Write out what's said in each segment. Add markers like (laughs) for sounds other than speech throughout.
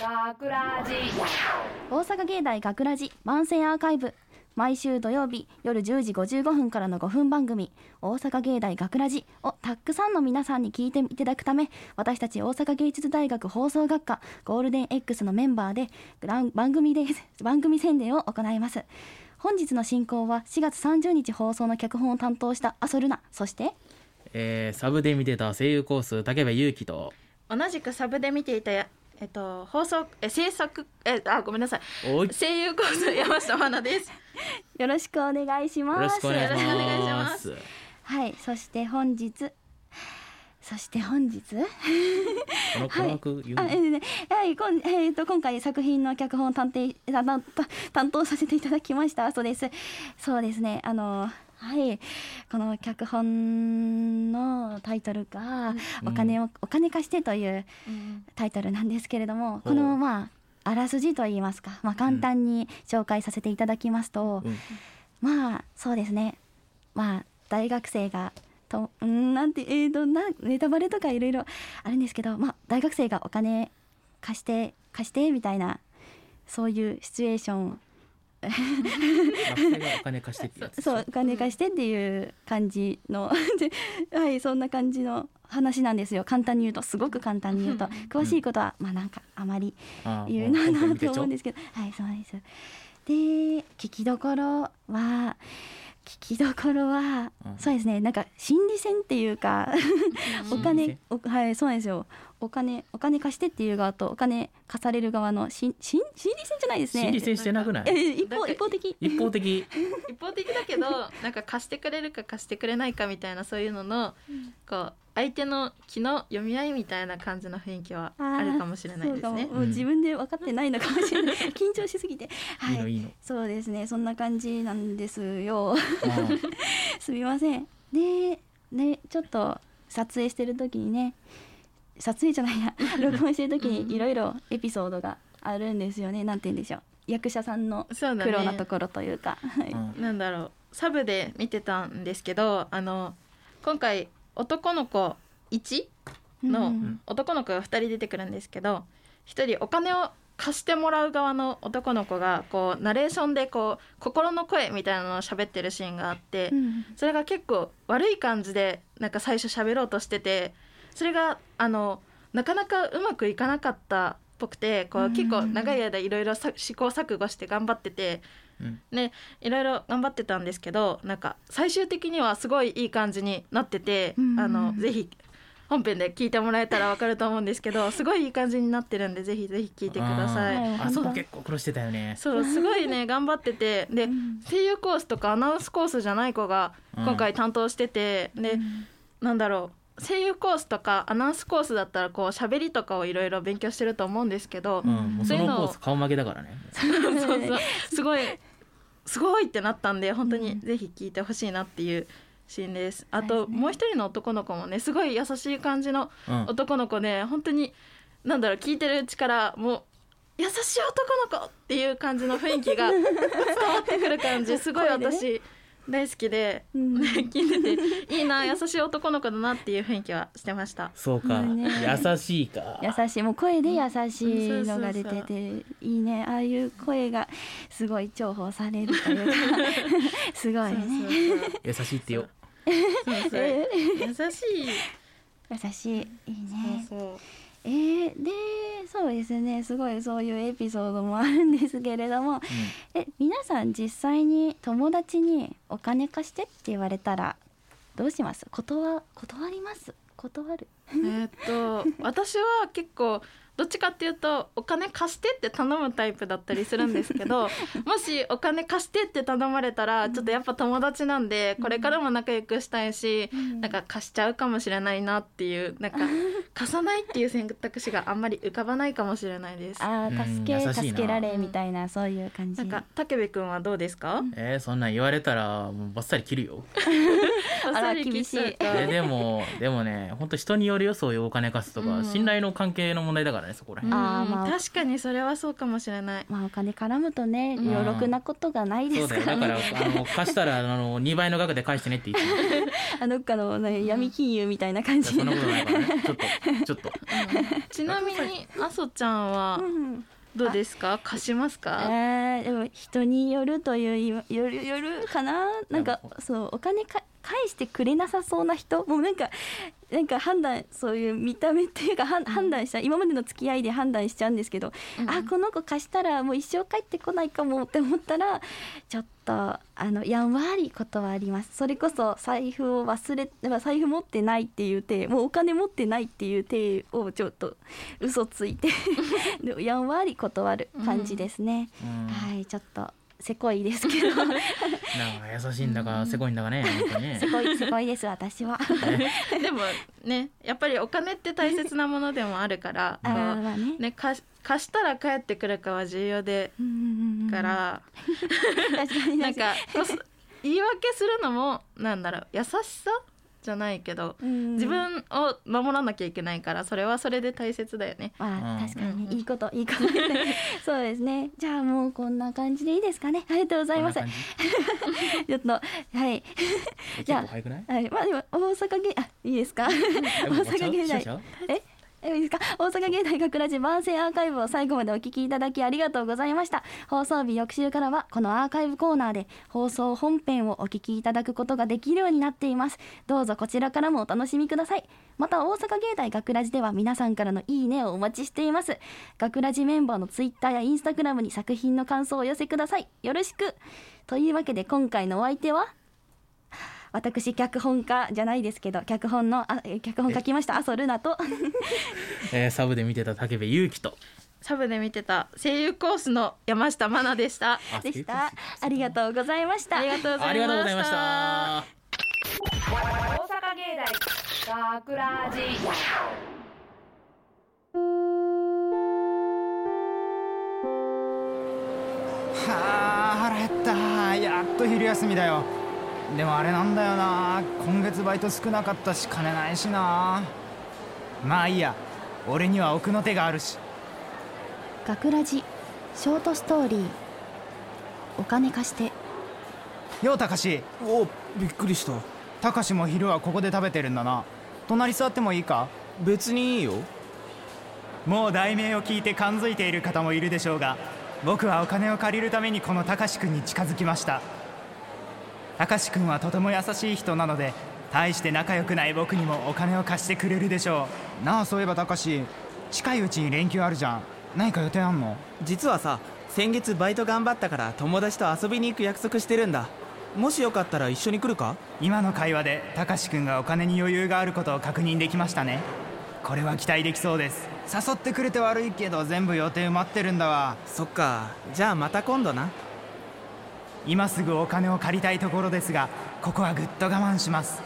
学ラジ大阪芸大学ラジ番宣アーカイブ。毎週土曜日夜10時55分からの5分番組「大阪芸大学ラジをたくさんの皆さんに聞いていただくため私たち大阪芸術大学放送学科ゴールデン X のメンバーで番組で番組宣伝を行います。本日の進行は4月30日放送の脚本を担当したアソルナ。そしてえーサブで見てた声優コース竹部祐樹と同じくサブで見ていたやえっと放送え制作えあごめんなさい。声優コース山下真奈です。よろしくお願いします。よろしくお願いしまます。すはいそして本日そして本日？この科学言うの？あえーねはいこんえーと今回作品の脚本を担当担担担当させていただきました。そうです。そうですね。あのはい。この脚本のタイトルが「お金を、お金貸して」というタイトルなんですけれどもこのまああらすじといいますか、まあ、簡単に紹介させていただきますと、うん。まあそうですね。まあ大学生がとうんなんてえーとなネタバレとかいろいろあるんですけどまあ大学生がお金貸して貸してみたいなそういうシチュエーション (laughs) お金貸してってそうお金貸してっていう感じので (laughs) はいそんな感じの話なんですよ。簡単に言うとすごく簡単に言うと。詳しいことはまあなんかあまり言うななと思うんですけど。はいそうです。で聞きどころは聞きどころは、うん。そうですね。なんか心理戦っていうか (laughs) お金おはいそうなんですよお金お金貸してっていう側とお金貸される側の心心心理戦じゃないですね。心理戦してなくない？え一方一方的。一方的。(laughs) 一方的だけどなんか貸してくれるか貸してくれないかみたいなそういうののこう相手の気の読み合いみたいな感じの雰囲気はあるかもしれないですね。そうかも。自分で分かってないのかもしれない。(laughs) 緊張しすぎて。はい。いのいいの。そうですね。そんな感じなんですよ。あ (laughs) すみません。でねちょっと撮影してる時にね撮影じゃないや録音してる時にいろいろエピソードがあるんですよね。なんて言うんでしょう。役者さんの苦労なとね。ころというか、うん。なんだろう。サブで見てたんですけどあの今回男の子1のうん男の子が2人出てくるんですけど1人お金を貸してもらう側の男の子がこうナレーションでこう心の声みたいなのを喋ってるシーンがあって、うん。それが結構悪い感じでなんか最初喋ろうとしててそれがあのなかなかうまくいかなかったっぽくてこううん結構長い間いろいろさ試行錯誤して頑張っててうん。ねいろいろ頑張ってたんですけどなんか最終的にはすごいいい感じになっててうんあのぜひ本編で聞いてもらえたらわかると思うんですけど (laughs) すごいいい感じになってるんでぜひぜひ聞いてください。はい。あそこ結構苦労してたよね。そうすごいね (laughs) 頑張ってて。でうん。声優コースとかアナウンスコースじゃない子が今回担当してて、でなんだろう声優コースとかアナウンスコースだったらこう喋りとかをいろいろ勉強してると思うんですけど、うんそうそいうのコース顔負けだからね。そうそう (laughs) すごいすごいってなったんで本当うん。にぜひ聞いてほしいなっていうシーンです。あとそうですね。もう一人の男の子もねすごい優しい感じのうん。男の子で本当になんだろう聞いてるうちからもう優しい男の子っていう感じの雰囲気が伝わってくる感じ (laughs) すごい私大好きで、うん。聞いてていいな (laughs) 優しい男の子だなっていう雰囲気はしてました。そうか。ね。優しいか。優しい。もう声で優しいのが出てていいね。ああいう声がすごい重宝されるというか。(laughs) すごいね。優しいってよ。そうそうそう。え優しい。優しい。いいね。そうそうえー、でそうですね。すごいそういうエピソードもあるんですけれども。え皆さん実際に友達にお金貸してって言われたらどうします？断断ります？断る？えーっと私は結構どっちかっていうとお金貸してって頼むタイプだったりするんですけど (laughs) もしお金貸してって頼まれたらちょっとやっぱ友達なんでこれからも仲良くしたいし、なんか貸しちゃうかもしれないなっていうなんか (laughs) 貸さないっていう選択肢があんまり浮かばないかもしれないです。あー助け助けられみたいなそういう感じ。なん。か武部君はどうですか？えーそんなん言われたらもうバッサリ切るよ。(laughs) あら厳しい。えでもでもね本当人によるよそういうお金貸すとか、うん。信頼の関係の問題だからねそこらうん。辺、あーまあ確かにそれはそうかもしれない。まあお金絡むとねうん。余力なことがないでそうだよ。すからだからねあの貸したらあの2倍の額で返してねって言って (laughs) あどっかの、ね、闇金融みたいな感じ。そんなことないからね。ちょっとちょっと。ちなみにあそちゃんはうん。どうですか？貸しますか？えー、でも人によるというよよるよるかな？なんかそうお金か返してくれなさそうな人？もうなんかなんか判断そういう見た目っていうか、判断した今までの付き合いで判断しちゃうんですけど、うんあこの子貸したらもう一生帰ってこないかもって思ったらちょっとあのやんわり断ります。それこそ財布を忘れまあ財布持ってないっていう手もうお金持ってないっていう手をちょっと嘘ついて (laughs) でやんわり断る感じですね。うん。はい、ちょっとせこいですけど、(laughs) なんか優しいんだかせこいんだかねね。せこいせこいです私は。でもねやっぱりお金って大切なものでもあるから (laughs) あーまあね。ね貸し貸したら帰ってくるかは重要でうんうんうん (laughs) から、確かに。なん確か言い訳するのもなんだろう優しさじゃないけどにうん。自分を守らなきゃいけないからそれはそれで大切だよね。まあうん。確かにね、うんいいこといいこと。(laughs) そうですね。じゃあもうこんな感じでいいですかね。ありがとうございます。(laughs) ちょっとはい。じじゃあ結構早くない？はい。まあでも大阪芸あいいですか？大阪芸大。え？ですか？大阪芸大学ラジ番宣アーカイブを最後までお聞きいただきありがとうございました。放送日翌週からはこのアーカイブコーナーで放送本編をお聞きいただくことができるようになっています。どうぞこちらからもお楽しみください。また大阪芸大学ラジでは皆さんからのいいねをお待ちしています。学ラジメンバーのツイッターやインスタグラムに作品の感想をお寄せください。よろしく。というわけで今回のお相手は私脚本家じゃないですけど脚本のあえ脚本書きました？麻生ルナと。(laughs) えーサブで見てた竹部祐希と。サブで見てた声優コースの山下真奈でした。あでした。ありがとうございましたありがとうございました。ありがとうございました。大阪芸大学ラジはあ腹減った。やっと昼休みだよでもあれなんだよな。今月バイト少なかったし金ないしな。まあいいや。俺には奥の手があるし。学ラジショートストーリー。お金貸して。ようたかし。おびっくりした。たかしも昼はここで食べてるんだな。隣座ってもいいか？別にいいよ。もう題名を聞いて感づいている方もいるでしょうが僕はお金を借りるためにこのたかしくんに近づきましたたかしくんはとても優しい人なので大して仲良くない僕にもお金を貸してくれるでしょう。なあそういえばたかし近いうちに連休あるじゃん。何か予定あんの？実はさ先月バイト頑張ったから友達と遊びに行く約束してるんだ。もしよかったら一緒に来るか？今の会話でたかしくんがお金に余裕があることを確認できましたね。これは期待できそうです。誘ってくれて悪いけど全部予定埋まってるんだわ。そっか。じゃあまた今度な今すぐお金を借りたいところですがここはぐっと我慢します。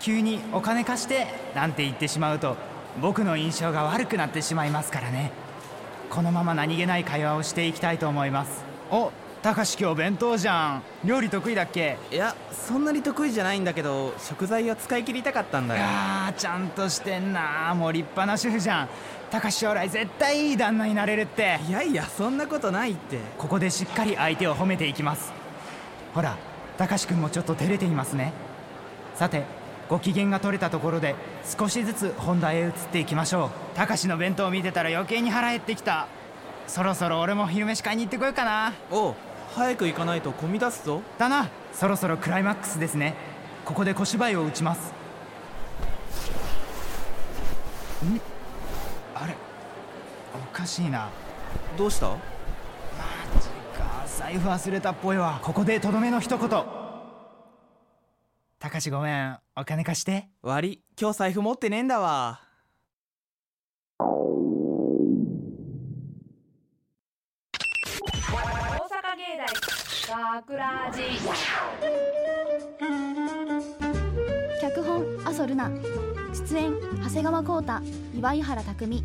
急に「お金貸して」なんて言ってしまうと僕の印象が悪くなってしまいますからね。このまま何気ない会話をしていきたいと思います。おたかし今日弁当じゃん。料理得意だっけ？いやそんなに得意じゃないんだけど食材を使い切りたかったんだよ。あーちゃんとしてんなもう立派な主婦じゃん。たかし将来絶対いい旦那になれるって。いやいやそんなことないって。ここでしっかり相手を褒めていきますほらたかしくんもちょっと照れていますね。さてご機嫌が取れたところで少しずつ本題へ移っていきましょう。たかしの弁当を見てたら余計に腹減ってきた。そろそろ俺も昼飯買いに行ってこようかな。おう早く行かないと混み出すぞ。だな。そろそろクライマックスですね。ここで小芝居を打ちます。ん？あれ？おかしいな。どうした？財布忘れたっぽいわ。ここでとどめの一言。たかしごめん。お金貸して。悪い。今日財布持ってねえんだわ。大阪芸大学ラジ脚本麻生ルナ出演長谷川浩太岩井原匠